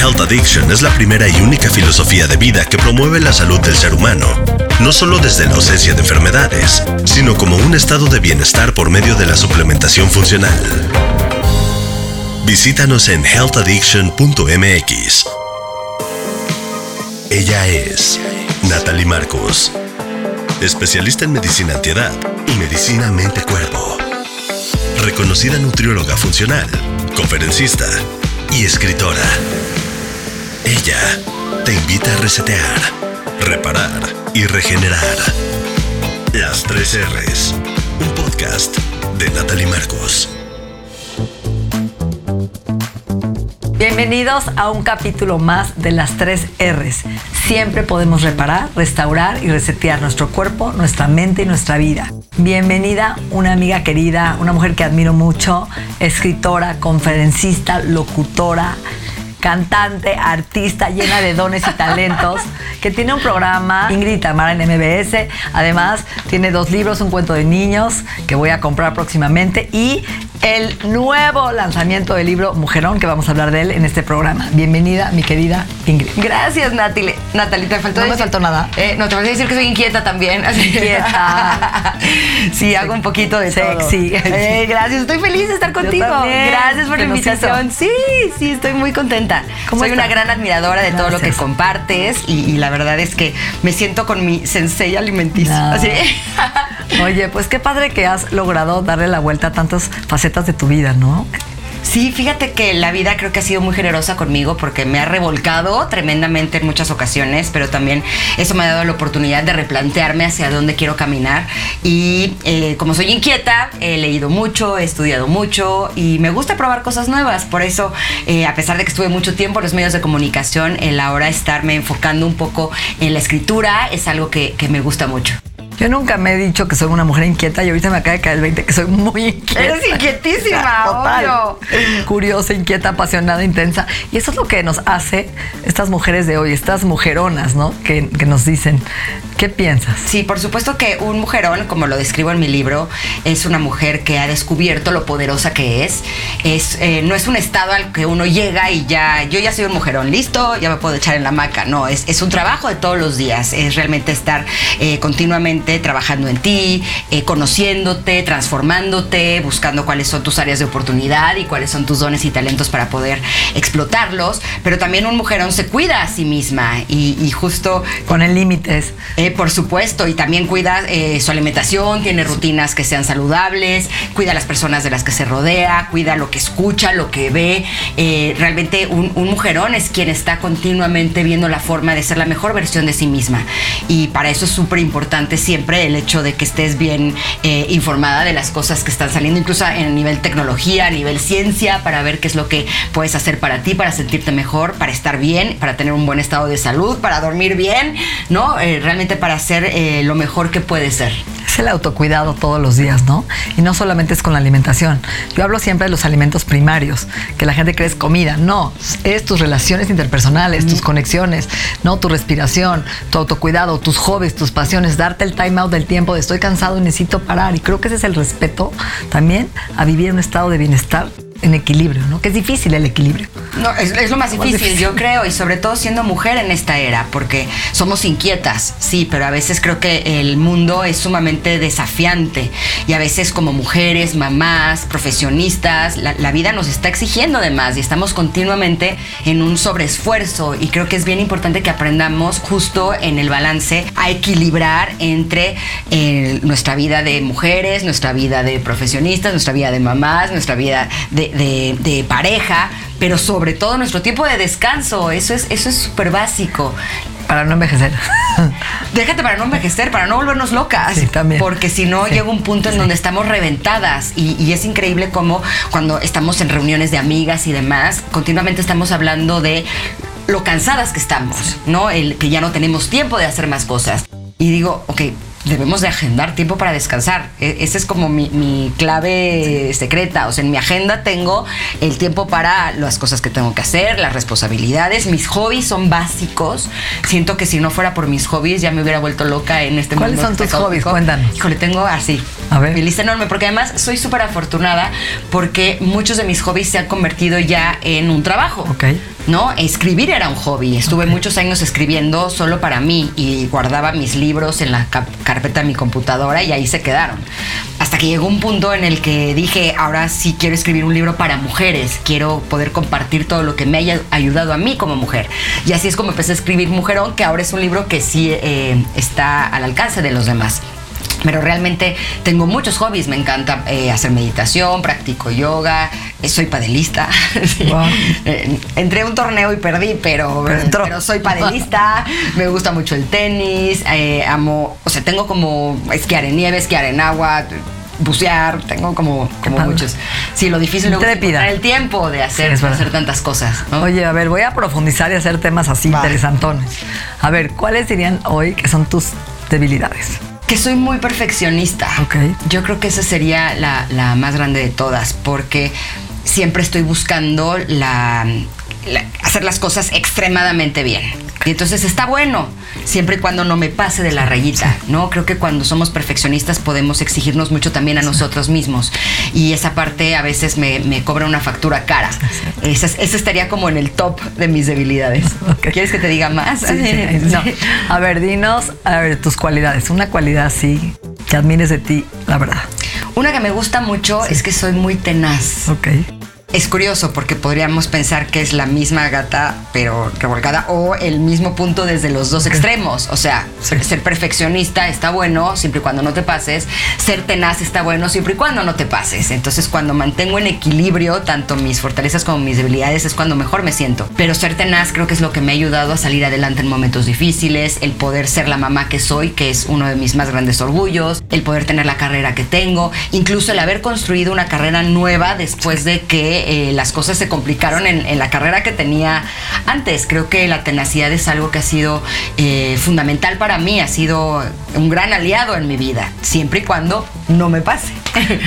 Health Addiction es la primera y única filosofía de vida que promueve la salud del ser humano, no solo desde la ausencia de enfermedades, sino como un estado de bienestar por medio de la suplementación funcional. Visítanos en healthaddiction.mx. Ella es Natalie Marcos, especialista en medicina antiedad y medicina mente-cuerpo. Reconocida nutrióloga funcional, conferencista y escritora. Ella te invita a resetear, reparar y regenerar. Las tres R's, un podcast de Natalie Marcos. Bienvenidos a un capítulo más de las tres R's. Siempre podemos reparar, restaurar y resetear nuestro cuerpo, nuestra mente y nuestra vida. Bienvenida una amiga querida, una mujer que admiro mucho, escritora, conferencista, locutora, cantante, artista llena de dones y talentos, que tiene un programa, Ingrid Tamara en MBS. Además, tiene dos libros, un cuento de niños que voy a comprar próximamente y el nuevo lanzamiento del libro Mujerón, que vamos a hablar de él en este programa. Bienvenida, mi querida Ingrid. Gracias, Natalie. Natalie, te faltó No me faltó nada. Eh, no, te faltó decir que soy inquieta también. Así. Inquieta. sí, hago un poquito de Sexy. todo. Eh, gracias, estoy feliz de estar contigo. Gracias por la invitación. Sí, sí, estoy muy contenta. ¿Cómo soy una gran admiradora de todo lo que compartes y, y la verdad es que me siento con mi sensei alimenticio. No. Así. Oye, pues qué padre que has logrado darle la vuelta a tantas facetas de tu vida, ¿no? Sí, fíjate que la vida creo que ha sido muy generosa conmigo porque me ha revolcado tremendamente en muchas ocasiones, pero también eso me ha dado la oportunidad de replantearme hacia dónde quiero caminar. Y eh, como soy inquieta, he leído mucho, he estudiado mucho y me gusta probar cosas nuevas. Por eso, eh, a pesar de que estuve mucho tiempo en los medios de comunicación, el ahora estarme enfocando un poco en la escritura es algo que, que me gusta mucho. Yo nunca me he dicho que soy una mujer inquieta y ahorita me acaba de caer el 20 que soy muy inquieta. Eres inquietísima, Total. obvio. Curiosa, inquieta, apasionada, intensa. Y eso es lo que nos hace estas mujeres de hoy, estas mujeronas, ¿no? Que, que nos dicen, ¿qué piensas? Sí, por supuesto que un mujerón, como lo describo en mi libro, es una mujer que ha descubierto lo poderosa que es. es eh, no es un estado al que uno llega y ya, yo ya soy un mujerón, listo, ya me puedo echar en la hamaca. No, es, es un trabajo de todos los días. Es realmente estar eh, continuamente trabajando en ti, eh, conociéndote, transformándote, buscando cuáles son tus áreas de oportunidad y cuáles son tus dones y talentos para poder explotarlos. Pero también un mujerón se cuida a sí misma y, y justo Ponen límites. eh, por supuesto, y también cuida eh, su alimentación, tiene rutinas que sean saludables, cuida a las personas de las que se rodea, cuida lo que escucha, lo que ve. Eh, realmente un, un mujerón es quien está continuamente viendo la forma de ser la mejor versión de sí misma. Y para eso es súper importante siempre el hecho de que estés bien eh, informada de las cosas que están saliendo, incluso en nivel tecnología, a nivel ciencia, para ver qué es lo que puedes hacer para ti, para sentirte mejor, para estar bien, para tener un buen estado de salud, para dormir bien, ¿no? Eh, realmente para hacer eh, lo mejor que puede ser. Es el autocuidado todos los días, ¿no? Y no solamente es con la alimentación. Yo hablo siempre de los alimentos primarios, que la gente cree es comida. No, es tus relaciones interpersonales, tus conexiones, ¿no? Tu respiración, tu autocuidado, tus hobbies, tus pasiones, darte el time out del tiempo de estoy cansado necesito parar. Y creo que ese es el respeto también a vivir en un estado de bienestar en equilibrio, ¿no? Que es difícil el equilibrio. No, es, es lo más Más difícil, yo creo, y sobre todo siendo mujer en esta era, porque somos inquietas, sí, pero a veces creo que el mundo es sumamente desafiante y a veces como mujeres, mamás, profesionistas, la, la vida nos está exigiendo de más y estamos continuamente en un sobreesfuerzo y creo que es bien importante que aprendamos justo en el balance a equilibrar entre eh, nuestra vida de mujeres, nuestra vida de profesionistas, nuestra vida de mamás, nuestra vida de, de- de pareja, pero sobre todo nuestro tiempo de descanso. Eso es eso es súper básico. Para no envejecer. Déjate para no envejecer, para no volvernos locas. Sí, también. Porque si no, Sí. llega un punto en donde estamos reventadas. Y, y es increíble cómo cuando estamos en reuniones de amigas y demás, continuamente estamos hablando de lo cansadas que estamos, ¿no? El que ya no tenemos tiempo de hacer más cosas. Y digo, ok, debemos de agendar tiempo para descansar. E- Esa es como mi, mi clave secreta. O sea, en mi agenda tengo el tiempo para las cosas que tengo que hacer, las responsabilidades. Mis hobbies son básicos. Siento que si no fuera por mis hobbies ya me hubiera vuelto loca en este ¿Cuáles mundo son tus hobbies? Cuéntanos. Híjole, tengo así. A ver. Mi lista enorme, porque además soy súper afortunada porque muchos de mis hobbies se han convertido ya en un trabajo. Ok. ¿No? Escribir era un hobby. Estuve muchos años escribiendo solo para mí y guardaba mis libros en la carpeta de mi computadora y ahí se quedaron. Hasta que llegó un punto en el que dije, ahora sí quiero escribir un libro para mujeres, quiero poder compartir todo lo que me haya ayudado a mí como mujer. Y así es como empecé a escribir Mujerón, que ahora es un libro que sí eh, está al alcance de los demás pero realmente tengo muchos hobbies. Me encanta eh, hacer meditación, practico yoga, eh, soy padelista. Eh, entré a un torneo y perdí, pero, pero, soy padelista. me gusta mucho el tenis. amo, o sea, tengo como esquiar en nieve, esquiar en agua bucear, tengo como, como muchos. Sí, lo difícil es el tiempo de hacer, hacer tantas cosas. Oye, a ver, voy a profundizar y hacer temas así interesantones. A ver, ¿cuáles dirían hoy que son tus debilidades? Que soy muy perfeccionista. Okay. Yo creo que esa sería la, la más grande de todas, porque siempre estoy buscando la, hacer las cosas extremadamente bien. Y entonces está bueno, siempre y cuando no me pase de la rayita, ¿no? Creo que cuando somos perfeccionistas podemos exigirnos mucho también a nosotros mismos. Y esa parte a veces me, cobra una factura cara. Esa, estaría como en el top de mis debilidades. ¿Quieres que te diga más? no. A ver, dinos a ver, tus cualidades. Una cualidad así que admires de ti, la verdad. Una que me gusta mucho es que soy muy tenaz. Ok. Es curioso porque podríamos pensar que es la misma gata pero revolcada o el mismo punto desde los dos extremos. O sea, ser perfeccionista está bueno siempre y cuando no te pases, ser tenaz está bueno siempre y cuando no te pases. Entonces cuando mantengo en equilibrio tanto mis fortalezas como mis debilidades es cuando mejor me siento. Pero ser tenaz creo que es lo que me ha ayudado a salir adelante en momentos difíciles, el poder ser la mamá que soy, que es uno de mis más grandes orgullos, el poder tener la carrera que tengo, incluso el haber construido una carrera nueva después de que eh, las cosas se complicaron en, la carrera que tenía antes. Creo que la tenacidad es algo que ha sido eh, fundamental para mí, ha sido un gran aliado en mi vida, siempre y cuando no me pase.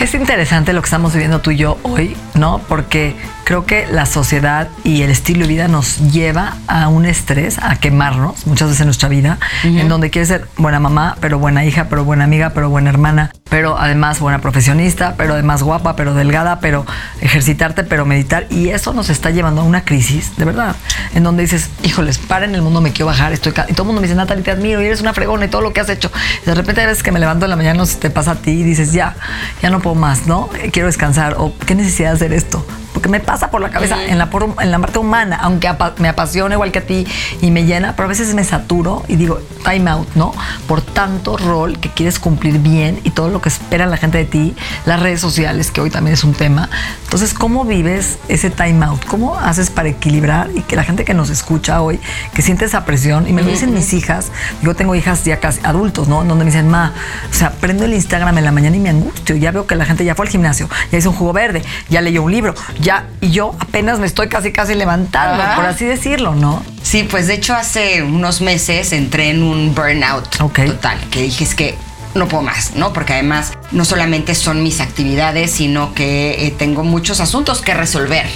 Es interesante lo que estamos viviendo tú y yo hoy, ¿no? Porque creo que la sociedad y el estilo de vida nos lleva a un estrés, a quemarnos muchas veces en nuestra vida, en donde quieres ser buena mamá, pero buena hija, pero buena amiga, pero buena hermana, pero además buena profesionista, pero además guapa, pero delgada, pero ejercitarte, pero meditar. Y eso nos está llevando a una crisis, de verdad, en donde dices, híjoles, para en el mundo, me quiero bajar, estoy... Y todo el mundo me dice, Natalie, te admiro, y eres una fregona y todo lo que has hecho. de repente a veces que me levanto en la mañana, no te pasa a ti y dices, ya, ya no puedo más, ¿no? Quiero descansar, o qué necesidad de hacer esto porque me pasa por la cabeza en la, en la parte humana, aunque me apasiona igual que a ti y me llena, pero a veces me saturo y digo, time out, ¿no? Por tanto rol que quieres cumplir bien y todo lo que espera la gente de ti, las redes sociales, que hoy también es un tema. Entonces, ¿cómo vives ese time out? ¿Cómo haces para equilibrar y que la gente que nos escucha hoy, que siente esa presión, y me lo dicen mis hijas, yo tengo hijas ya casi adultos, ¿no? Donde me dicen, ma, o sea, prendo el Instagram en la mañana y me angustio, ya veo que la gente ya fue al gimnasio, ya hizo un jugo verde, ya leyó un libro, ya, y yo apenas me estoy casi casi levantando, por así decirlo, ¿no? Sí, pues de hecho hace unos meses entré en un burnout total, que dije es que no puedo más, ¿no? Porque además no solamente son mis actividades, sino que eh, tengo muchos asuntos que resolver.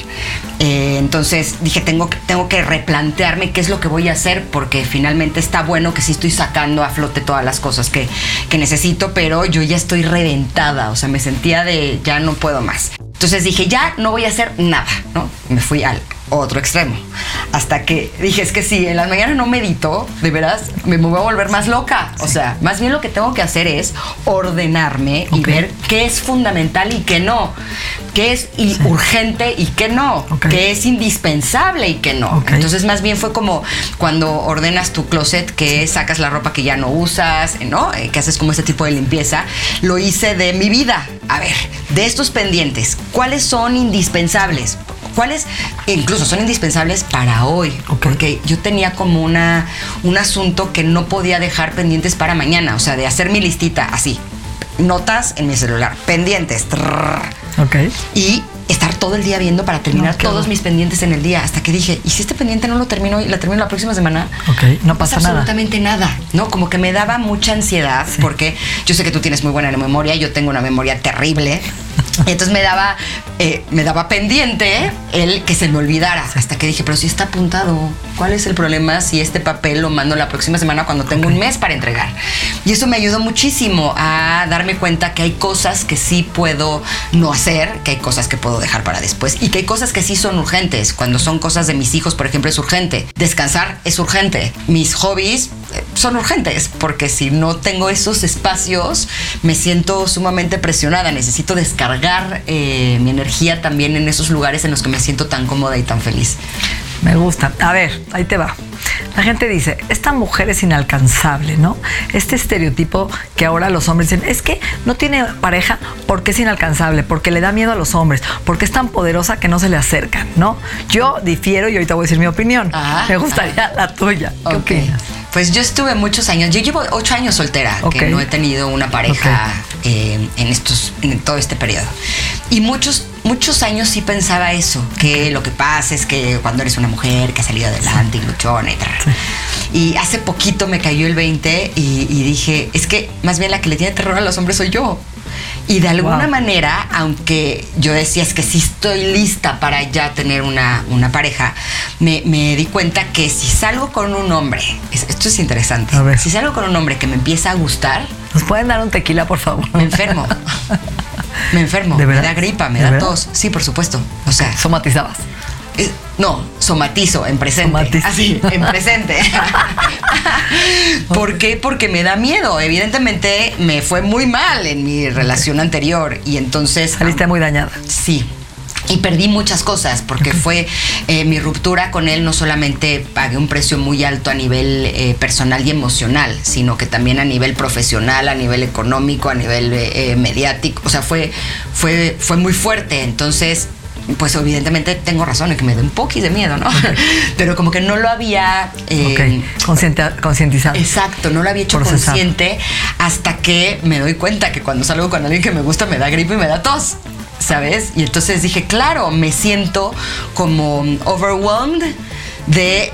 Eh, entonces dije, tengo, tengo que replantearme qué es lo que voy a hacer, porque finalmente está bueno que sí estoy sacando a flote todas las cosas que, que necesito, pero yo ya estoy reventada, o sea, me sentía de ya no puedo más. Entonces dije, ya no voy a hacer nada, ¿no? Me fui al otro extremo. Hasta que dije, es que si en las mañanas no medito, de veras, me voy a volver más loca. O sea, más bien lo que tengo que hacer es ordenarme y ver qué es fundamental y qué no. Qué es urgente y qué no. Qué es indispensable y qué no. Entonces, más bien fue como cuando ordenas tu closet, que sacas la ropa que ya no usas, ¿no? Eh, que haces como ese tipo de limpieza. Lo hice de mi vida. A ver, de estos pendientes, ¿cuáles son indispensables? ¿Cuáles incluso son indispensables para hoy? Porque yo tenía como una, un asunto que no podía dejar pendientes para mañana, o sea, de hacer mi listita así. Notas en mi celular, pendientes. ok. Y estar todo el día viendo para terminar todos mis pendientes en el día. Hasta que dije, ¿y si este pendiente no lo termino y la termino la próxima semana? Ok, no pasa nada. Absolutamente nada. ¿no? Como que me daba mucha ansiedad porque yo sé que tú tienes muy buena memoria, yo tengo una memoria terrible. Entonces me daba, eh, me daba pendiente el que se me olvidara. Hasta que dije, pero si está apuntado, ¿cuál es el problema si este papel lo mando la próxima semana cuando tengo un mes para entregar? Y eso me ayudó muchísimo a darme cuenta que hay cosas que sí puedo no hacer, que hay cosas que puedo dejar para después y que hay cosas que sí son urgentes. Cuando son cosas de mis hijos, por ejemplo, es urgente. Descansar es urgente. Mis hobbies son urgentes porque si no tengo esos espacios me siento sumamente presionada. Necesito descargar eh, mi energía también en esos lugares en los que me siento tan cómoda y tan feliz. Me gusta. A ver, ahí te va. La gente dice, esta mujer es inalcanzable, ¿no? Este estereotipo que ahora los hombres dicen, es que no tiene pareja porque es inalcanzable, porque le da miedo a los hombres, porque es tan poderosa que no se le acercan, ¿no? Yo difiero y ahorita voy a decir mi opinión. Ah, Me gustaría la tuya. ¿Qué opinas? Pues yo estuve muchos años, yo llevo ocho años soltera, que no he tenido una pareja eh, en estos, en todo este periodo. Y muchos, muchos años sí pensaba eso, que lo que pasa es que cuando eres una mujer que ha salido adelante y luchona y tal. Y hace poquito me cayó el 20 y, y dije, es que más bien la que le tiene terror a los hombres soy yo. Y de alguna Wow. manera, aunque yo decía es que sí estoy lista para ya tener una, una pareja, me, me di cuenta que si salgo con un hombre, es- esto es interesante, A ver. si salgo con un hombre que me empieza a gustar, ¿Nos pueden dar un tequila, por favor? me enfermo. me enfermo, ¿De me da gripa, me ¿De da verdad? tos. Sí, por supuesto. O sea, Somatizabas. eh, no, somatizo en presente. Somatizo. Así, en presente. ¿Por qué? Porque me da miedo. Evidentemente me fue muy mal en mi relación anterior y entonces... Saliste muy dañada. Sí. Y perdí muchas cosas porque fue eh, mi ruptura con él, no solamente pagué un precio muy alto a nivel eh, personal y emocional, sino que también a nivel profesional, a nivel económico, a nivel eh, mediático. O sea, fue, fue, fue muy fuerte. Entonces, pues evidentemente tengo razón en que me da un poquis de miedo, ¿no? Pero como que no lo había... eh, Concientizada. Exacto, no lo había hecho consciente hasta que me doy cuenta que cuando salgo con alguien que me gusta me da gripe y me da tos, ¿sabes? Y entonces dije, claro, me siento como overwhelmed de...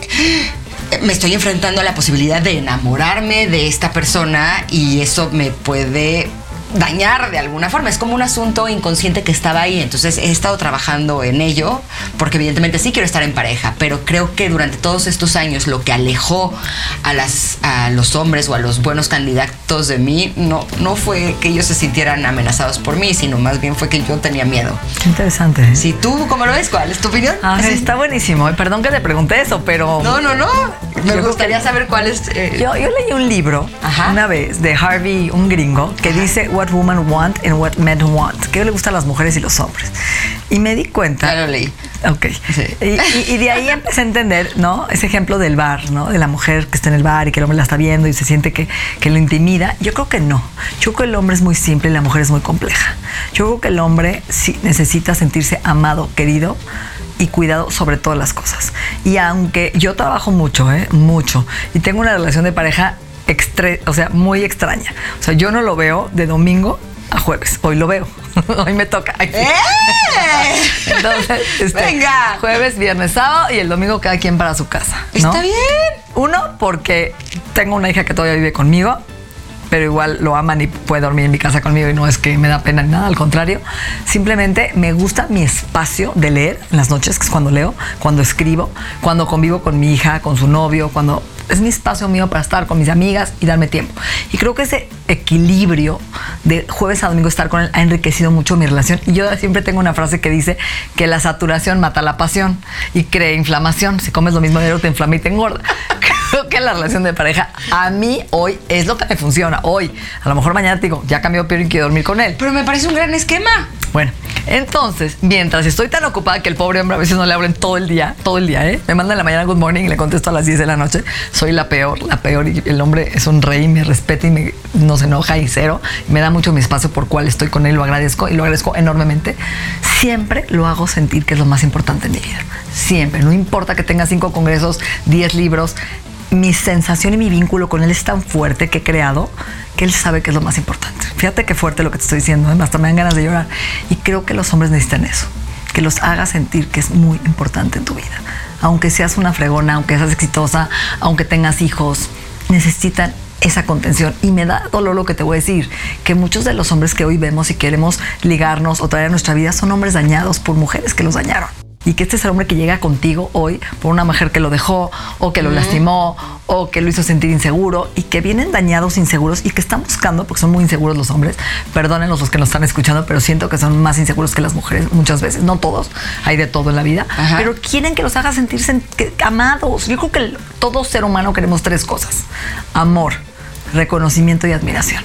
Me estoy enfrentando a la posibilidad de enamorarme de esta persona y eso me puede dañar de alguna forma. Es como un asunto inconsciente que estaba ahí. Entonces he estado trabajando en ello porque evidentemente sí quiero estar en pareja, pero creo que durante todos estos años lo que alejó a, las, a los hombres o a los buenos candidatos de mí no, no fue que ellos se sintieran amenazados por mí, sino más bien fue que yo tenía miedo. Qué interesante. ¿eh? Si tú, ¿cómo lo ves? ¿Cuál es tu opinión? Ah, Así. está buenísimo. Eh, Perdón que te pregunté eso, pero. No, no, no. Yo Me creo gustaría que- saber cuál es... eh, Yo, yo leí un libro Ajá. una vez de Harvey, un gringo, que dice What Women Want and What Men Want, que le gusta a las mujeres y los hombres. Y me di cuenta. lo leí. Ok. Sí. Y, y- y de ahí empecé a entender, ¿no? Ese ejemplo del bar, ¿no? De la mujer que está en el bar y que el hombre la está viendo y se siente que, que lo intimida. Yo creo que no. Yo creo que el hombre es muy simple y la mujer es muy compleja. Yo creo que el hombre sí necesita sentirse amado, querido y cuidado sobre todas las cosas. Y aunque yo trabajo mucho, ¿eh? Mucho. Y tengo una relación de pareja extre- o sea, muy extraña. O sea, yo no lo veo de domingo a jueves. Hoy lo veo. Hoy me toca. Ay. ¡Eh! Entonces, este, Venga. jueves, viernes, sábado y el domingo cada quien para su casa. ¿no? Está bien. Uno, porque tengo una hija que todavía vive conmigo, pero igual lo aman y puede dormir en mi casa conmigo y no es que me da pena ni nada, al contrario. Simplemente me gusta mi espacio de leer en las noches, que es cuando leo, cuando escribo, cuando convivo con mi hija, con su novio, cuando es mi espacio mío para estar con mis amigas y darme tiempo. Y creo que ese equilibrio de jueves a domingo estar con él ha enriquecido mucho mi relación. Y yo siempre tengo una frase que dice que la saturación mata la pasión y crea inflamación. Si comes lo mismo de te inflama y te engorda. Creo que la relación de pareja a mí hoy es lo que me funciona. Hoy, a lo mejor mañana te digo, ya cambió Piero y quiero dormir con él. Pero me parece un gran esquema. Bueno, entonces, mientras estoy tan ocupada que el pobre hombre a veces no le hablen todo el día, todo el día, ¿eh? Me manda en la mañana good morning y le contesto a las 10 de la noche. Soy la peor, la peor. Y el hombre es un rey, me respeta y me, no se enoja y cero. Me da mucho mi espacio por cual estoy con él, lo agradezco y lo agradezco enormemente. Siempre lo hago sentir que es lo más importante en mi vida. Siempre. No importa que tenga cinco congresos, 10 libros. Mi sensación y mi vínculo con él es tan fuerte que he creado que él sabe que es lo más importante. Fíjate qué fuerte lo que te estoy diciendo, ¿eh? hasta me dan ganas de llorar. Y creo que los hombres necesitan eso, que los hagas sentir que es muy importante en tu vida. Aunque seas una fregona, aunque seas exitosa, aunque tengas hijos, necesitan esa contención. Y me da dolor lo que te voy a decir, que muchos de los hombres que hoy vemos y queremos ligarnos o traer a nuestra vida son hombres dañados por mujeres que los dañaron y que este es el hombre que llega contigo hoy por una mujer que lo dejó o que lo lastimó o que lo hizo sentir inseguro y que vienen dañados, inseguros y que están buscando, porque son muy inseguros los hombres, perdónenos los que nos están escuchando, pero siento que son más inseguros que las mujeres muchas veces, no todos, hay de todo en la vida, pero quieren que los haga sentirse amados. Yo creo que todo ser humano queremos tres cosas, amor, reconocimiento y admiración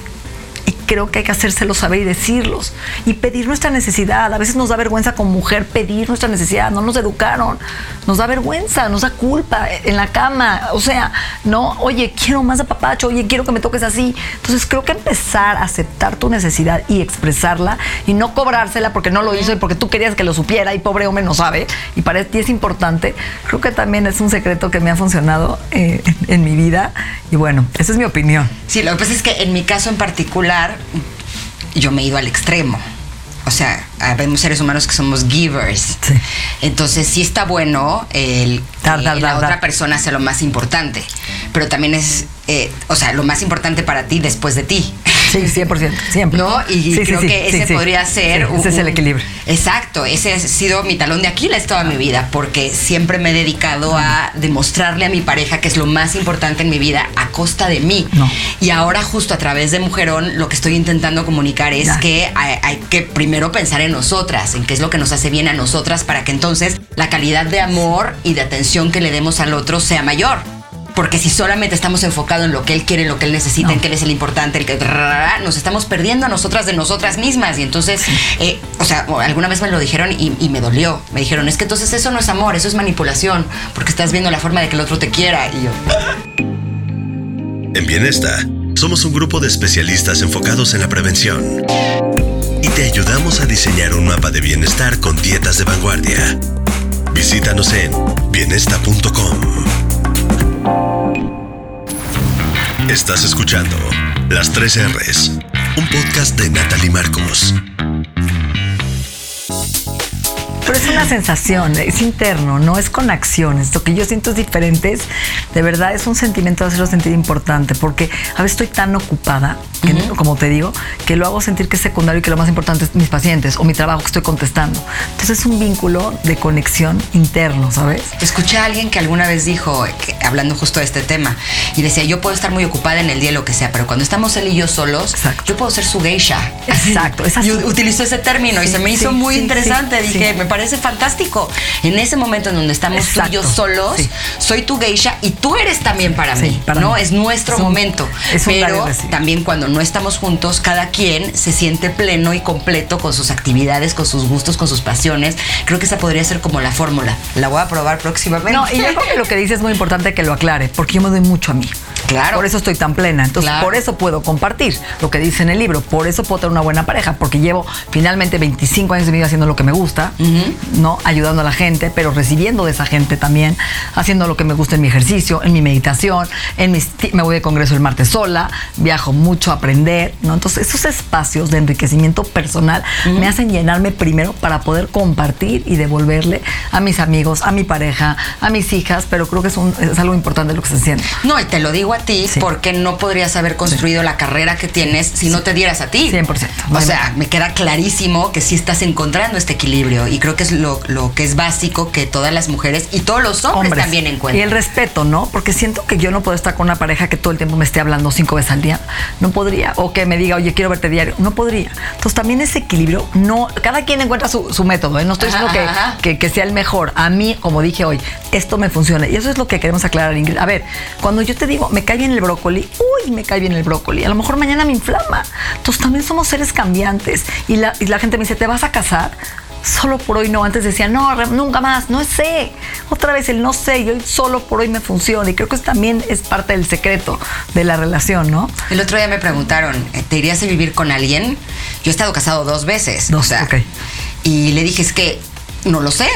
creo que hay que hacérselo saber y decirlos y pedir nuestra necesidad. A veces nos da vergüenza como mujer pedir nuestra necesidad, no nos educaron, nos da vergüenza, nos da culpa en la cama, o sea, no, oye, quiero más de papacho, oye, quiero que me toques así. Entonces creo que empezar a aceptar tu necesidad y expresarla y no cobrársela porque no lo hizo y porque tú querías que lo supiera y pobre hombre no sabe y para ti es importante, creo que también es un secreto que me ha funcionado eh, en mi vida y bueno, esa es mi opinión. Sí, lo que pasa es que en mi caso en particular, yo me he ido al extremo. O sea, vemos seres humanos que somos givers. Entonces, sí está bueno el que la otra persona sea lo más importante. Pero también es, eh, o sea, lo más importante para ti después de ti. Sí, 100%, siempre. ¿No? Y creo que ese podría ser... ese es el equilibrio. Exacto, ese ha sido mi talón de Aquiles toda mi vida, porque siempre me he dedicado a demostrarle a mi pareja que es lo más importante en mi vida a costa de mí. Y ahora justo a través de Mujerón lo que estoy intentando comunicar es que hay, que primero pensar en nosotras, en qué es lo que nos hace bien a nosotras para que entonces la calidad de amor y de atención que le demos al otro sea mayor. Porque si solamente estamos enfocados en lo que él quiere, en lo que él necesita, en que él es el importante, el que nos estamos perdiendo a nosotras de nosotras mismas. Y entonces, eh, o sea, alguna vez me lo dijeron y, me dolió. Me dijeron, es que entonces eso no es amor, eso es manipulación, porque estás viendo la forma de que el otro te quiera. Y yo. En Bienesta, somos un grupo de especialistas enfocados en la prevención. Y te ayudamos a diseñar un mapa de bienestar con dietas de vanguardia. Visítanos en bienesta.com. Estás escuchando Las 3 R's, un podcast de Natalie Marcos. Es una sensación, es interno, no es con acciones. Lo que yo siento es diferente, de verdad es un sentimiento de hacerlo sentir importante, porque a veces estoy tan ocupada, como te digo, que lo hago sentir que es secundario y que lo más importante es mis pacientes o mi trabajo que estoy contestando. Entonces es un vínculo de conexión interno, ¿sabes? Escuché a alguien que alguna vez dijo, hablando justo de este tema, y decía, yo puedo estar muy ocupada en el día, lo que sea, pero cuando estamos él y yo solos, yo puedo ser su geisha. Exacto, es así. utilizó ese término y se me hizo muy interesante. Dije, me parece fantástico. En ese momento en donde estamos tú y yo solos, soy tu geisha y tú eres también para mí, ¿no? Es nuestro momento. pero también cuando no estamos juntos, cada quien se siente pleno y completo con sus actividades, con sus gustos, con sus pasiones. Creo que esa podría ser como la fórmula. La voy a probar próximamente. No, y yo creo que lo que dices es muy importante que lo aclare, porque yo me doy mucho a mí. Claro. Por eso estoy tan plena. Entonces, por eso puedo compartir lo que dice en el libro. Por eso puedo tener una buena pareja, porque llevo finalmente 25 años de vida haciendo lo que me gusta, ¿no? Ayudando a la gente, pero recibiendo de esa gente también, haciendo lo que me gusta en mi ejercicio, en mi meditación, en mis, me voy de congreso el martes sola, viajo mucho a aprender, ¿no? Entonces, esos espacios de enriquecimiento personal me hacen llenarme primero para poder compartir y devolverle a mis amigos, a mi pareja, a mis hijas, pero creo que es, es algo importante lo que se siente. No, y te lo digo a ti porque no podrías haber construido la carrera que tienes si no te dieras a ti. 100%. O sea, me queda clarísimo que sí estás encontrando este equilibrio y creo que es lo, lo que es básico que todas las mujeres y todos los hombres, también encuentren. Y el respeto, ¿no? Porque siento que yo no puedo estar con una pareja que todo el tiempo me esté hablando cinco veces al día. No podría. O que me diga, oye, quiero verte diario. No podría. Entonces también ese equilibrio, no, cada quien encuentra su, método. ¿eh? No estoy diciendo que, que, sea el mejor. A mí, como dije hoy, esto me funciona. Y eso es lo que queremos aclarar, Ingrid. A ver, cuando yo te digo, me cae bien el brócoli, uy, me cae bien el brócoli. A lo mejor mañana me inflama. Entonces también somos seres cambiantes. Y la, y la gente me dice, ¿te vas a casar? solo por hoy no. Antes decía, no, nunca más, no sé. Otra vez el no sé, y hoy solo por hoy me funciona. Y creo que eso también es parte del secreto de la relación, ¿no? El otro día me preguntaron, eh, ¿te irías a vivir con alguien? Yo he estado casado dos veces. Dos, o sea, Y le dije, es que no lo sé.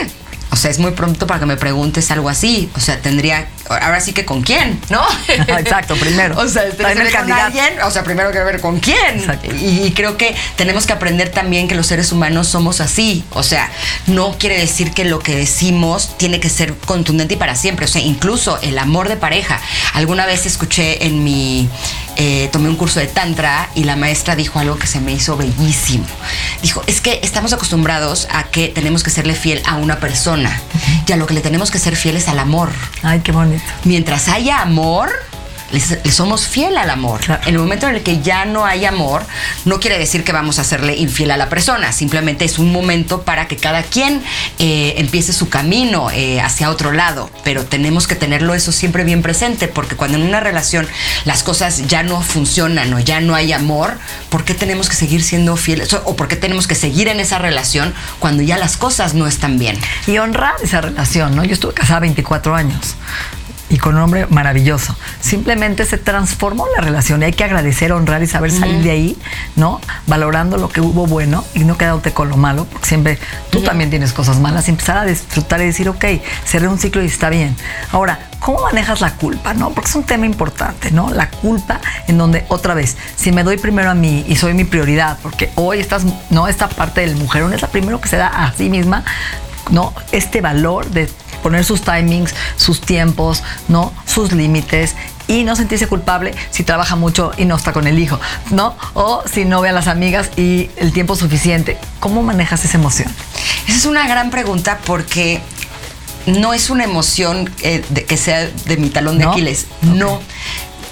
O sea, es muy pronto para que me preguntes algo así. O sea, tendría. Ahora sí que con quién, ¿no? Exacto, primero. o sea, con alguien. O sea, primero que ver con quién. Y, creo que tenemos que aprender también que los seres humanos somos así. O sea, no quiere decir que lo que decimos tiene que ser contundente y para siempre. O sea, incluso el amor de pareja. Alguna vez escuché en mi eh, tomé un curso de Tantra y la maestra dijo algo que se me hizo bellísimo. Dijo, es que estamos acostumbrados a que tenemos que serle fiel a una persona y a lo que le tenemos que ser fiel es al amor. Ay, qué bonito. Mientras haya amor, le, le somos fiel al amor. Claro. En el momento en el que ya no hay amor, no quiere decir que vamos a serle infiel a la persona, simplemente es un momento para que cada quien eh, empiece su camino eh, hacia otro lado, pero tenemos que tenerlo eso siempre bien presente, porque cuando en una relación las cosas ya no funcionan o ya no hay amor, ¿por qué tenemos que seguir siendo fieles o por qué tenemos que seguir en esa relación cuando ya las cosas no están bien? Y honrar esa relación, ¿no? Yo estuve casada 24 años y con un hombre maravilloso. Simplemente se transformó la relación y hay que agradecer, honrar y saber salir de ahí, ¿no? Valorando lo que hubo bueno y no quedándote con lo malo, porque siempre tú también tienes cosas malas y empezar a disfrutar y decir, ok, cerré un ciclo y está bien. Ahora, ¿cómo manejas la culpa, no? Porque es un tema importante, ¿no? La culpa en donde, otra vez, si me doy primero a mí y soy mi prioridad, porque hoy estás, no, esta parte del mujerón es la primero que se da a sí misma, ¿no? Este valor de poner sus timings, sus tiempos, ¿no? Sus límites y no sentirse culpable si trabaja mucho y no está con el hijo, ¿no? O si no ve a las amigas y el tiempo suficiente. ¿Cómo manejas esa emoción? Esa es una gran pregunta porque no es una emoción eh, de- que sea de mi talón de ¿No? Aquiles. No.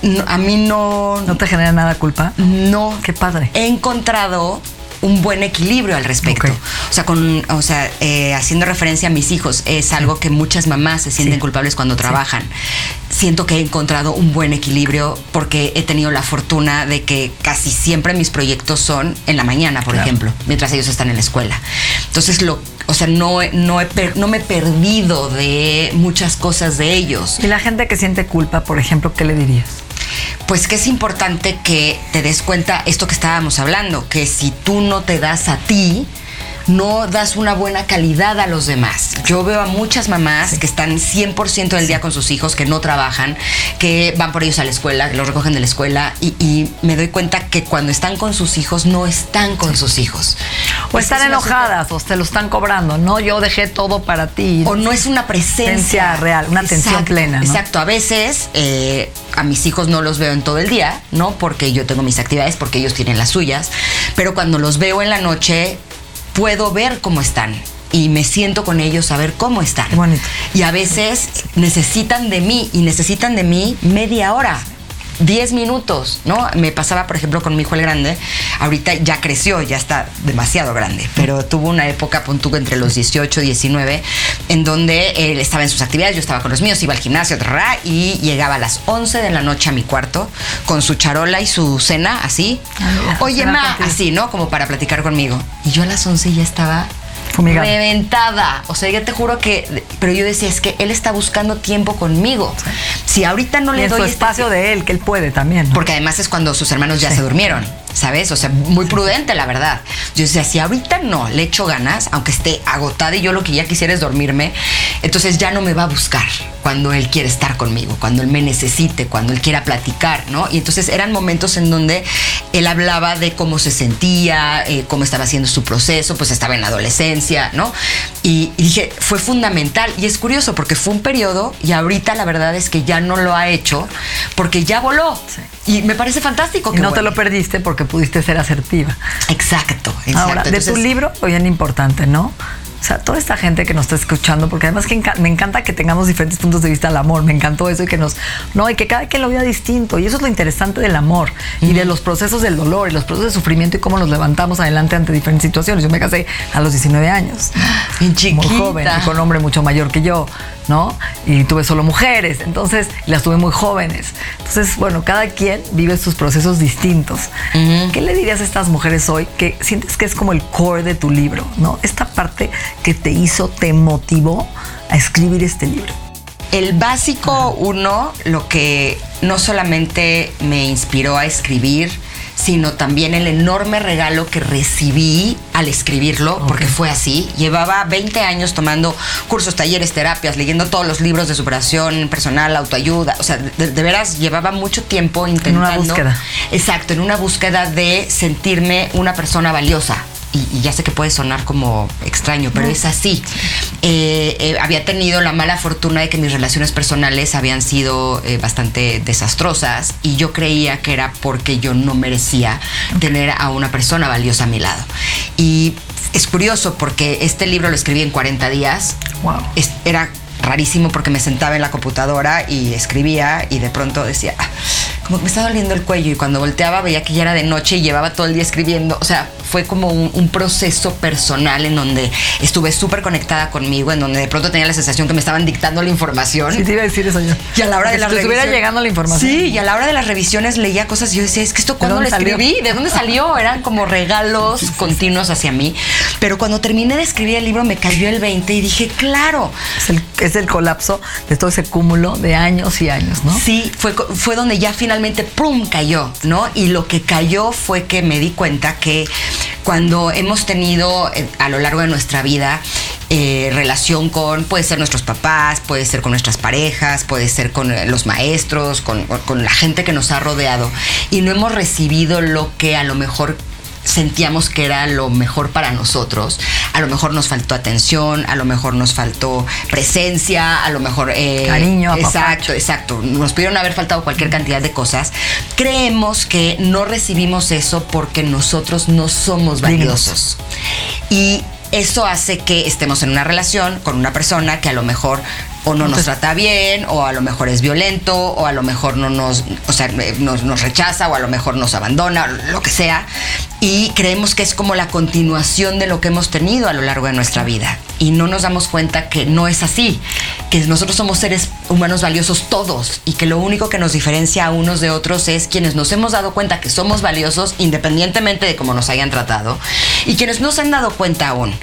No, A mí no. ¿No te genera nada culpa? No. Qué padre. He encontrado un buen equilibrio al respecto. O sea, con, o sea eh, haciendo referencia a mis hijos, es algo que muchas mamás se sienten Sí. culpables cuando trabajan. Siento que he encontrado un buen equilibrio porque he tenido la fortuna de que casi siempre mis proyectos son en la mañana, por Claro. ejemplo, mientras ellos están en la escuela. Entonces, lo, o sea, no, no, he per- no me he perdido de muchas cosas de ellos. Y la gente que siente culpa, por ejemplo, ¿qué le dirías? Pues que es importante que te des cuenta esto que estábamos hablando, que si tú no te das a ti, no das una buena calidad a los demás. Yo veo a muchas mamás que están 100% del día con sus hijos, que no trabajan, que van por ellos a la escuela, que los recogen de la escuela y, y me doy cuenta que cuando están con sus hijos no están con sus hijos. O están es enojadas, o te lo están cobrando. No, yo dejé todo para ti. o no es una presencia Presencia real, una atención Exacto, plena, ¿no? Exacto, a veces eh, a mis hijos no los veo en todo el día, ¿no? Porque yo tengo mis actividades, porque ellos tienen las suyas, pero cuando los veo en la noche puedo ver cómo están. Y me siento con ellos a ver cómo están. Bonito. Y a veces necesitan de mí y necesitan de mí media hora. 10 minutos, ¿no? Me pasaba, por ejemplo, con mi hijo el grande. Ahorita ya creció, ya está demasiado grande, pero tuvo una época, tú, entre los 18 y 19, en donde él estaba en sus actividades, yo estaba con los míos, iba al gimnasio, trará, y llegaba a las 11 de la noche a mi cuarto con su charola y su cena, así. Oye, cena ma, contigo. así, ¿no? Como para platicar conmigo. Y yo a las 11 ya estaba Fumigada. reventada. O sea, yo te juro que. Pero yo decía, es que él está buscando tiempo conmigo. Si ahorita no Y le doy su este espacio de él, que él puede también. ¿no? porque además es cuando sus hermanos ya Sí. se durmieron, ¿sabes? O sea, muy prudente, la verdad. Yo decía, si ahorita no le echo ganas, aunque esté agotada y yo lo que ya quisiera es dormirme, entonces ya no me va a buscar cuando él quiere estar conmigo, cuando él me necesite, cuando él quiera platicar, ¿no? Y entonces eran momentos en donde él hablaba de cómo se sentía, eh, cómo estaba haciendo su proceso, pues estaba en la adolescencia, ¿no? Y, y dije, fue fundamental. Y es curioso porque fue un periodo y ahorita la verdad es que ya no lo ha hecho porque ya voló. Y me parece fantástico Y que no te lo perdiste porque pudiste ser asertiva. Exacto, exacto. Ahora, de tu libro, bien importante, ¿no? O sea, toda esta gente que nos está escuchando, porque además que enca- me encanta que tengamos diferentes puntos de vista del amor, me encantó eso y que nos, no, y que cada quien lo vea distinto. Y eso es lo interesante del amor y de los procesos del dolor y los procesos de sufrimiento y cómo nos levantamos adelante ante diferentes situaciones. Yo me casé a los 19 años. Bien Muy joven, y con un hombre mucho mayor que yo, ¿no? Y tuve solo mujeres, entonces, las tuve muy jóvenes. Entonces, bueno, cada quien vive sus procesos distintos. ¿Qué le dirías a estas mujeres hoy que sientes que es como el core de tu libro, ¿no? Esta parte que te hizo, te motivó a escribir este libro. El básico uno, lo que no solamente me inspiró a escribir, sino también el enorme regalo que recibí al escribirlo, porque fue así. Llevaba 20 años tomando cursos, talleres, terapias, leyendo todos los libros de superación personal, autoayuda. O sea, de, de veras llevaba mucho tiempo intentando. búsqueda. Exacto, en una búsqueda de sentirme una persona valiosa. y, ya sé que puede sonar como extraño, pero es así. Eh, eh, había tenido la mala fortuna de que mis relaciones personales habían sido eh, bastante desastrosas y yo creía que era porque yo no merecía tener a una persona valiosa a mi lado. Y es curioso porque este libro lo escribí en 40 días. Wow. era rarísimo porque me sentaba en la computadora y escribía y de pronto decía, ah, como me estaba doliendo el cuello y cuando volteaba veía que ya era de noche y llevaba todo el día escribiendo. O sea, fue como un, proceso personal en donde estuve súper conectada conmigo, en donde de pronto tenía la sensación que me estaban dictando la información. Sí, te iba a decir eso yo. Y a la hora de las estuviera llegando la información. Sí, y a la hora de las revisiones leía cosas y yo decía, es que esto cuando lo escribí, ¿de dónde salió? Eran como regalos continuos hacia mí. Pero cuando terminé de escribir el libro me cayó el 20 y dije, claro. Es el, es el colapso de todo ese cúmulo de años y años, ¿no? Sí, fue, fue donde ya finalmente, ¡prum!, cayó, ¿no? Y lo que cayó fue que me di cuenta que cuando hemos tenido eh, a lo largo de nuestra vida eh, relación con, puede ser nuestros papás, puede ser con nuestras parejas, puede ser con eh, los maestros, con, con la gente que nos ha rodeado, y no hemos recibido lo que a lo mejor sentíamos que era lo mejor para nosotros. A lo mejor nos faltó atención, a lo mejor nos faltó presencia, a lo mejor... Eh, Cariño. Exacto, exacto. Nos pudieron haber faltado cualquier cantidad de cosas. Creemos que no recibimos eso porque nosotros no somos valiosos. Y eso hace que estemos en una relación con una persona que a lo mejor o no nos trata bien, o a lo mejor es violento, o a lo mejor no nos, o sea, nos, nos, rechaza, o a lo mejor nos abandona, lo que sea. Y creemos que es como la continuación de lo que hemos tenido a lo largo de nuestra vida. Y no nos damos cuenta que no es así, que nosotros somos seres humanos valiosos todos, y que lo único que nos diferencia a unos de otros es quienes nos hemos dado cuenta que somos valiosos independientemente de cómo nos hayan tratado, y quienes no se han dado cuenta aún.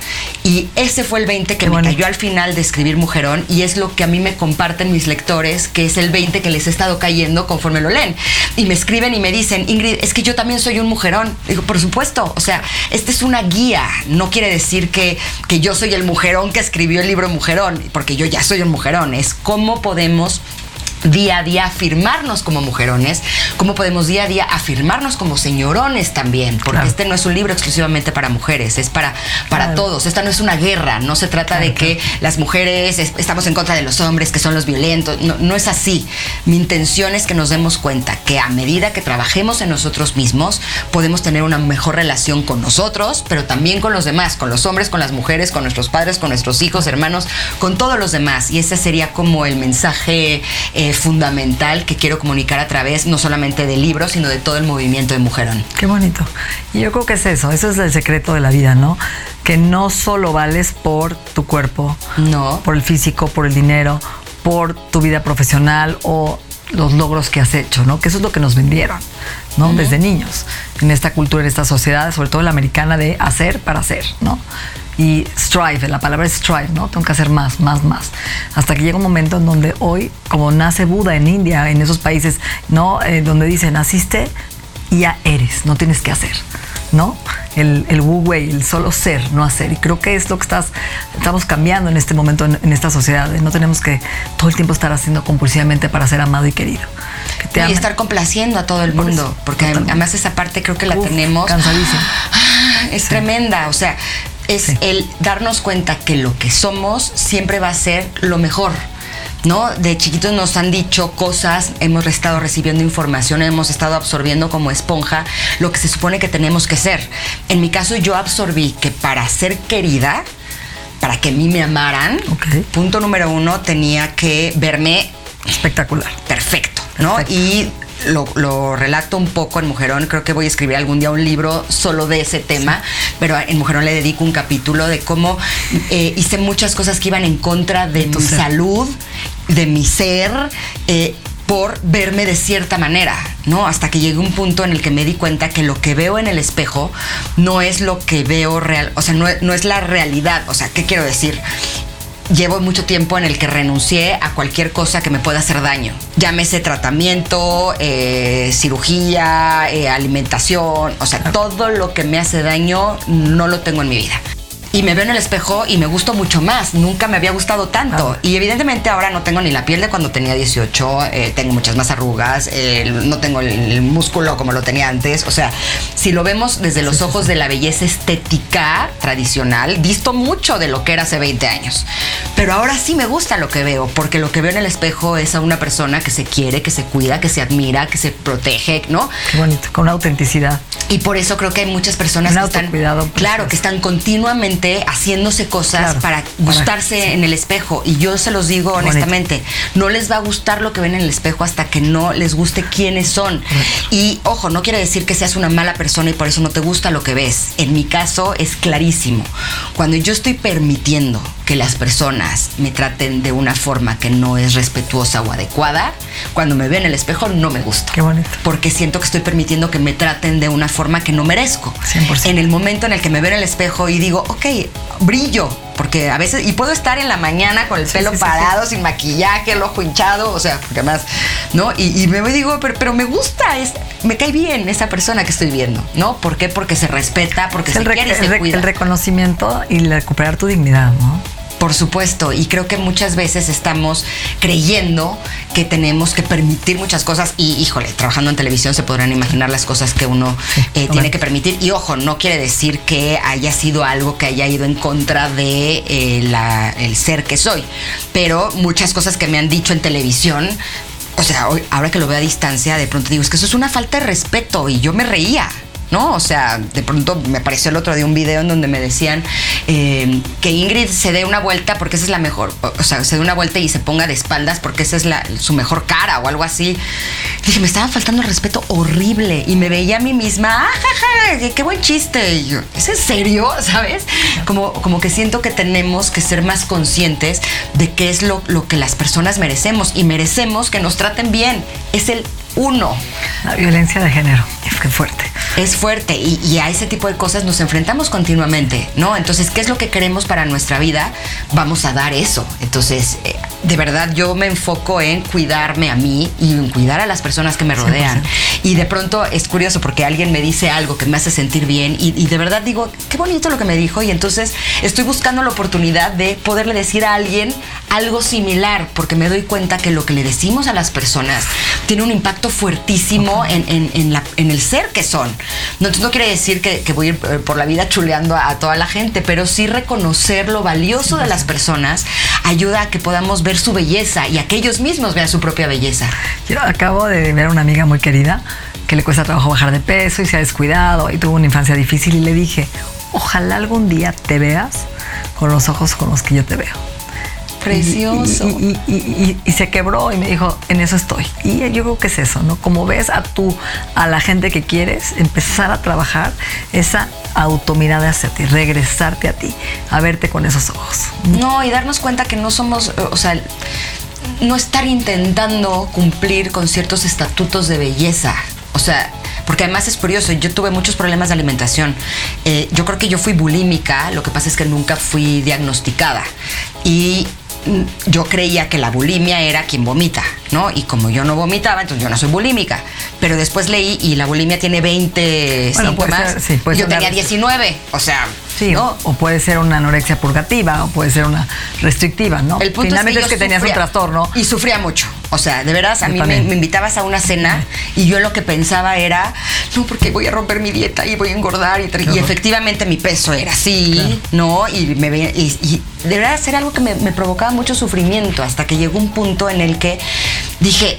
Y ese fue el 20 que me cayó al final de escribir Mujerón, y es lo que a mí me comparten mis lectores, que es el 20 que les he estado cayendo conforme lo leen. Y me escriben y me dicen, Ingrid, es que yo también soy un mujerón. Digo, por supuesto, o sea, esta es una guía. No quiere decir que, que yo soy el mujerón que escribió el libro Mujerón, porque yo ya soy un mujerón. Es cómo podemos día a día afirmarnos como mujerones, cómo podemos día a día afirmarnos como señorones también, porque este no es un libro exclusivamente para mujeres, es para, para todos. Esta no es una guerra, no se trata de que las mujeres estamos en contra de los hombres, que son los violentos, no, no es así. Mi intención es que nos demos cuenta que a medida que trabajemos en nosotros mismos, podemos tener una mejor relación con nosotros, pero también con los demás, con los hombres, con las mujeres, con nuestros padres, con nuestros hijos, hermanos, con todos los demás. Y ese sería como el mensaje. Eh, fundamental que quiero comunicar a través no solamente del libro, sino de todo el movimiento de Mujerón. Qué bonito. Y yo creo que es eso, eso es el secreto de la vida, ¿no? Que no solo vales por tu cuerpo, no. por el físico, por el dinero, por tu vida profesional o los logros que has hecho, ¿no? Que eso es lo que nos vendieron, ¿no? Desde niños, en esta cultura, en esta sociedad, sobre todo la americana, de hacer para hacer, ¿no? Y strive, la palabra es strive, ¿no? Tengo que hacer más, más, más. Hasta que llega un momento en donde hoy, como nace Buda en India, en esos países, ¿no? Eh, donde dice, naciste y ya eres, no tienes que hacer, ¿no? El, el wu wei, el solo ser, no hacer. Y creo que es lo que estás, estamos cambiando en este momento en, esta sociedad. No tenemos que todo el tiempo estar haciendo compulsivamente para ser amado y querido. y estar complaciendo a todo el mundo, porque además esa parte creo que la tenemos. Cansadísima. Es tremenda, o sea, es el darnos cuenta que lo que somos siempre va a ser lo mejor. ¿No? De chiquitos nos han dicho cosas, hemos estado recibiendo información, hemos estado absorbiendo como esponja lo que se supone que tenemos que ser. En mi caso yo absorbí que para ser querida, para que a mí me amaran, punto número uno, tenía que verme espectacular. Perfecto, ¿no? Y lo, relato un poco en Mujerón. Creo que voy a escribir algún día un libro solo de ese tema, pero en Mujerón le dedico un capítulo de cómo eh, hice muchas cosas que iban en contra de, mi salud, de mi ser. Eh, por verme de cierta manera, ¿no? Hasta que llegué a un punto en el que me di cuenta que lo que veo en el espejo no es lo que veo real, o sea, no, no es la realidad. O sea, ¿qué quiero decir? Llevo mucho tiempo en el que renuncié a cualquier cosa que me pueda hacer daño. Llámese tratamiento, eh, cirugía, eh, alimentación, o sea, todo lo que me hace daño no lo tengo en mi vida. Y me veo en el espejo y me gusto mucho más. Nunca me había gustado tanto. Ah. Y evidentemente ahora no tengo ni la piel de cuando tenía 18, eh, tengo muchas más arrugas, eh, no tengo el, el músculo como lo tenía antes. O sea, si lo vemos desde los ojos de la belleza estética tradicional, visto mucho de lo que era hace 20 años. Pero ahora sí me gusta lo que veo, porque lo que veo en el espejo es a una persona que se quiere, que se cuida, que se admira, que se protege, ¿no? Qué bonito, con autenticidad. Y por eso creo que hay muchas personas Un que están, autocuidado claro, que están continuamente haciéndose cosas Claro, para para- gustarse sí. en el espejo. Y yo se los digo bonito. honestamente, no les va a gustar lo que ven en el espejo hasta que no les guste quiénes son. Y ojo, no quiere decir que seas una mala persona y por eso no te gusta lo que ves. En mi caso es clarísimo. Cuando yo estoy permitiendo que las personas me traten de una forma que no es respetuosa o adecuada, cuando me veo en el espejo no me gusta Qué bonito. porque siento que estoy permitiendo que me traten de una forma que no merezco. 100%. En el momento en el que me veo en el espejo y digo, ok, brillo, porque a veces, y puedo estar en la mañana con el pelo sí, sí, parado, sin maquillaje, el ojo hinchado, o sea, porque además, ¿no? Y, y me digo, pero, pero me gusta, es, me cae bien esa persona que estoy viendo, ¿no? ¿Por qué? Porque se respeta, porque Es se el, quiere y el se rec- cuida. el reconocimiento y recuperar tu dignidad, ¿no? Por supuesto, y creo que muchas veces estamos creyendo que tenemos que permitir muchas cosas y, híjole, trabajando en televisión se podrán imaginar las cosas que uno Sí, eh, tiene que permitir. Y ojo, no quiere decir que haya sido algo que haya ido en contra de eh, la- el ser que soy, pero muchas cosas que me han dicho en televisión. O sea, ahora que lo veo a distancia, de pronto digo, es que eso es una falta de respeto y yo me reía. ¿No? O sea, de pronto me apareció el otro día un video en donde me decían eh, que Ingrid se dé una vuelta porque esa es la mejor, o sea, se dé una vuelta y se ponga de espaldas porque esa es la, su mejor cara o algo así. Dije, me estaba faltando respeto horrible y me veía a mí misma, ¡ah, ja, ja! ¡Qué buen chiste! Y yo, ¿es en serio? ¿Sabes? Como, como que siento que tenemos que ser más conscientes de qué es lo, lo que las personas merecemos y merecemos que nos traten bien. Es el uno La violencia de género. Qué fuerte. es fuerte y, y a ese tipo de cosas nos enfrentamos continuamente, ¿no? Entonces, ¿qué es lo que queremos para nuestra vida? Vamos a dar eso. Entonces, eh, de verdad yo me enfoco en cuidarme a mí y en cuidar a las personas que me rodean. Y de pronto es curioso porque alguien me dice algo que me hace sentir bien y, y de verdad digo, qué bonito lo que me dijo y entonces estoy buscando la oportunidad de poderle decir a alguien algo similar porque me doy cuenta que lo que le decimos a las personas tiene un impacto fuertísimo en, en- en la- en el ser que son. No, no quiere decir que, que voy a ir eh, por la vida chuleando a, a toda la gente, pero sí reconocer lo valioso de las personas ayuda a que podamos ver su belleza y a que ellos mismos vean su propia belleza. Yo acabo de ver a una amiga muy querida que le cuesta trabajo bajar de peso y se ha descuidado y tuvo una infancia difícil y le dije, ojalá algún día te veas con los ojos con los que yo te veo. Precioso. Y, y- y- y- y se quebró y me dijo, en eso estoy. Y yo creo que es eso, ¿no? Como ves a tú, a la gente que quieres, empezar a trabajar esa automirada hacia ti, regresarte a ti, a verte con esos ojos. No, y darnos cuenta que no somos, o sea, no estar intentando cumplir con ciertos estatutos de belleza. O sea, porque además es curioso, yo tuve muchos problemas de alimentación. Eh, yo creo que yo fui bulímica, lo que pasa es que nunca fui diagnosticada. Y yo creía que la bulimia era quien vomita, ¿no? Y como yo no vomitaba, entonces yo no soy bulímica. Pero después leí y la bulimia tiene 20 Bueno, síntomas. ser, sí, yo ser tenía una- 19. O sea, Sí, ¿no? o, puede ser una anorexia purgativa, o puede ser una restrictiva, ¿no? El punto Finalmente es es que, que, yo tenías un trastorno. Y sufría mucho. O sea, de veras, a Yo mí me, invitabas a una cena y yo lo que pensaba era, no, porque voy a romper mi dieta y voy a engordar. Y, y efectivamente mi peso era así, ¿no? Y me y, y de verdad era algo que me, me provocaba mucho sufrimiento hasta que llegó un punto en el que dije,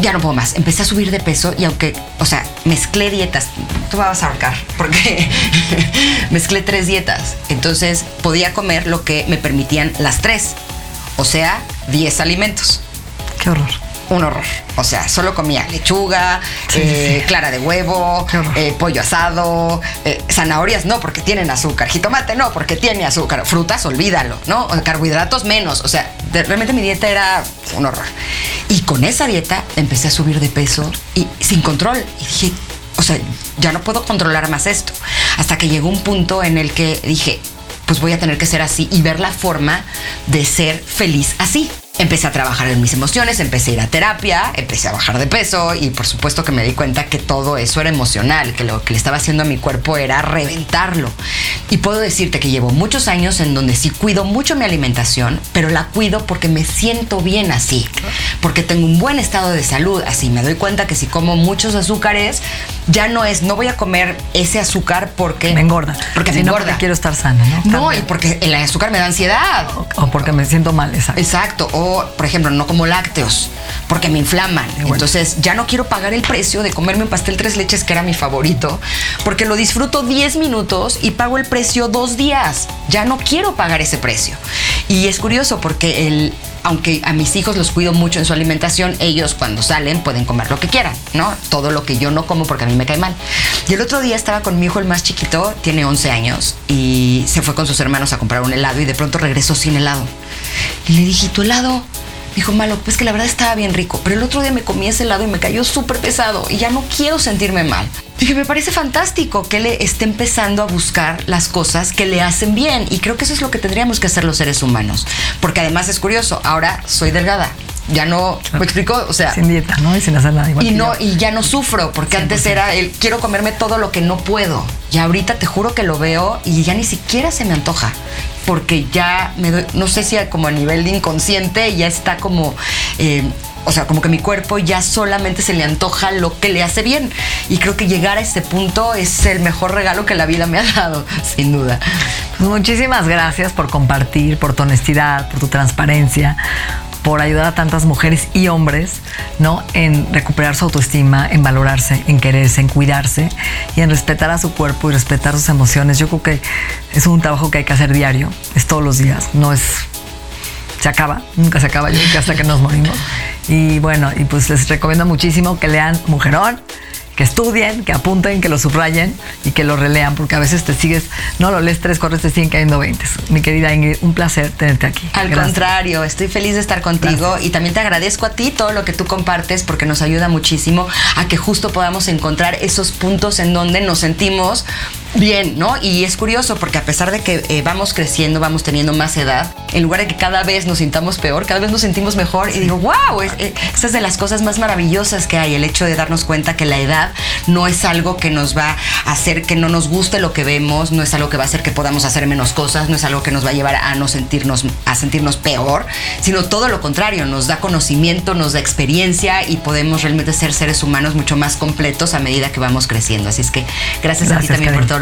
ya no puedo más. Empecé a subir de peso y aunque, o sea, mezclé dietas. Tú vas a ahorcar porque mezclé tres dietas. Entonces podía comer lo que me permitían las tres. O sea, 10 alimentos. Qué horror. Un horror. O sea, solo comía lechuga, Sí, eh, sí. clara de huevo, eh, pollo asado, eh, zanahorias no, porque tienen azúcar, jitomate no, porque tiene azúcar, frutas, olvídalo, ¿no? Carbohidratos menos. O sea, de- realmente mi dieta era un horror. Y con esa dieta empecé a subir de peso y sin control. Y dije, o sea, ya no puedo controlar más esto. Hasta que llegó un punto en el que dije, pues voy a tener que ser así y ver la forma de ser feliz así. Empecé a trabajar en mis emociones, empecé a ir a terapia, empecé a bajar de peso y por supuesto que me di cuenta que todo eso era emocional, que lo que le estaba haciendo a mi cuerpo era reventarlo. Y puedo decirte que llevo muchos años en donde sí cuido mucho mi alimentación, pero la cuido porque me siento bien así, porque tengo un buen estado de salud, así me doy cuenta que si como muchos azúcares, ya no es, no voy a comer ese azúcar porque... Me engorda. Porque Si me no, engorda. porque quiero estar sana, ¿no? No, y porque el azúcar me da ansiedad. O porque me siento mal, exacto. Exacto. O, por ejemplo, no como lácteos porque me inflaman. bueno. Entonces, ya no quiero pagar el precio de comerme un pastel tres leches, que era mi favorito, porque lo disfruto 10 minutos y pago el precio dos días. Ya no quiero pagar ese precio. Y es curioso porque el. Aunque a mis hijos los cuido mucho en su alimentación, ellos cuando salen pueden comer lo que quieran, ¿no? Todo lo que yo no como porque a mí me cae mal. Y el otro día estaba con mi hijo, el más chiquito, tiene 11 años, y se fue con sus hermanos a comprar un helado y de pronto regresó sin helado. Y le dije, ¿y tu helado? Dijo, malo, pues que la verdad estaba bien rico, pero el otro día me comí ese helado y me cayó súper pesado y ya no quiero sentirme mal. Dije, me parece fantástico que le esté empezando a buscar las cosas que le hacen bien y creo que eso es lo que tendríamos que hacer los seres humanos. Porque además es curioso, ahora soy delgada, ya no, ¿me explico? O sea, Sin dieta, ¿no? Y sin hacer nada igual. y no, y ya no sufro, porque antes era el quiero comerme todo lo que no puedo. Y ahorita te juro que lo veo y ya ni siquiera se me antoja. Porque ya me doy, no sé si a- como a nivel de inconsciente ya está como. eh, o sea, como que mi cuerpo ya solamente se le antoja lo que le hace bien. Y creo que llegar a este punto es el mejor regalo que la vida me ha dado, sin duda. Pues muchísimas gracias por compartir, por tu honestidad, por tu transparencia, por ayudar a tantas mujeres y hombres, ¿no? En recuperar su autoestima, en valorarse, en quererse, en cuidarse y en respetar a su cuerpo y respetar sus emociones. Yo creo que es un trabajo que hay que hacer diario, es todos los días, no es se acaba, nunca se acaba, yo creo que hasta que nos morimos. Y bueno, y pues les recomiendo muchísimo que lean Mujerón, que estudien, que apunten, que lo subrayen y que lo relean, porque a veces te sigues, no lo lees tres, cuatro, te siguen cayendo 20. Mi querida Ingrid, un placer tenerte aquí. Al Gracias. contrario, estoy feliz de estar contigo y también te agradezco a ti todo lo que tú compartes porque nos ayuda muchísimo a que justo podamos encontrar esos puntos en donde nos sentimos bien, ¿no? Y es curioso porque a pesar de que eh, vamos creciendo, vamos teniendo más edad, en lugar de que cada vez nos sintamos peor, cada vez nos sentimos mejor y digo, wow, es, eh, esa es de las cosas más maravillosas que hay, el hecho de darnos cuenta que la edad no es algo que nos va a hacer que no nos guste lo que vemos, no es algo que va a hacer que podamos hacer menos cosas, no es algo que nos va a llevar a no sentirnos, a sentirnos peor, sino todo lo contrario, nos da conocimiento, nos da experiencia y podemos realmente ser seres humanos mucho más completos a medida que vamos creciendo. Así es que gracias, a ti también Karen. por todo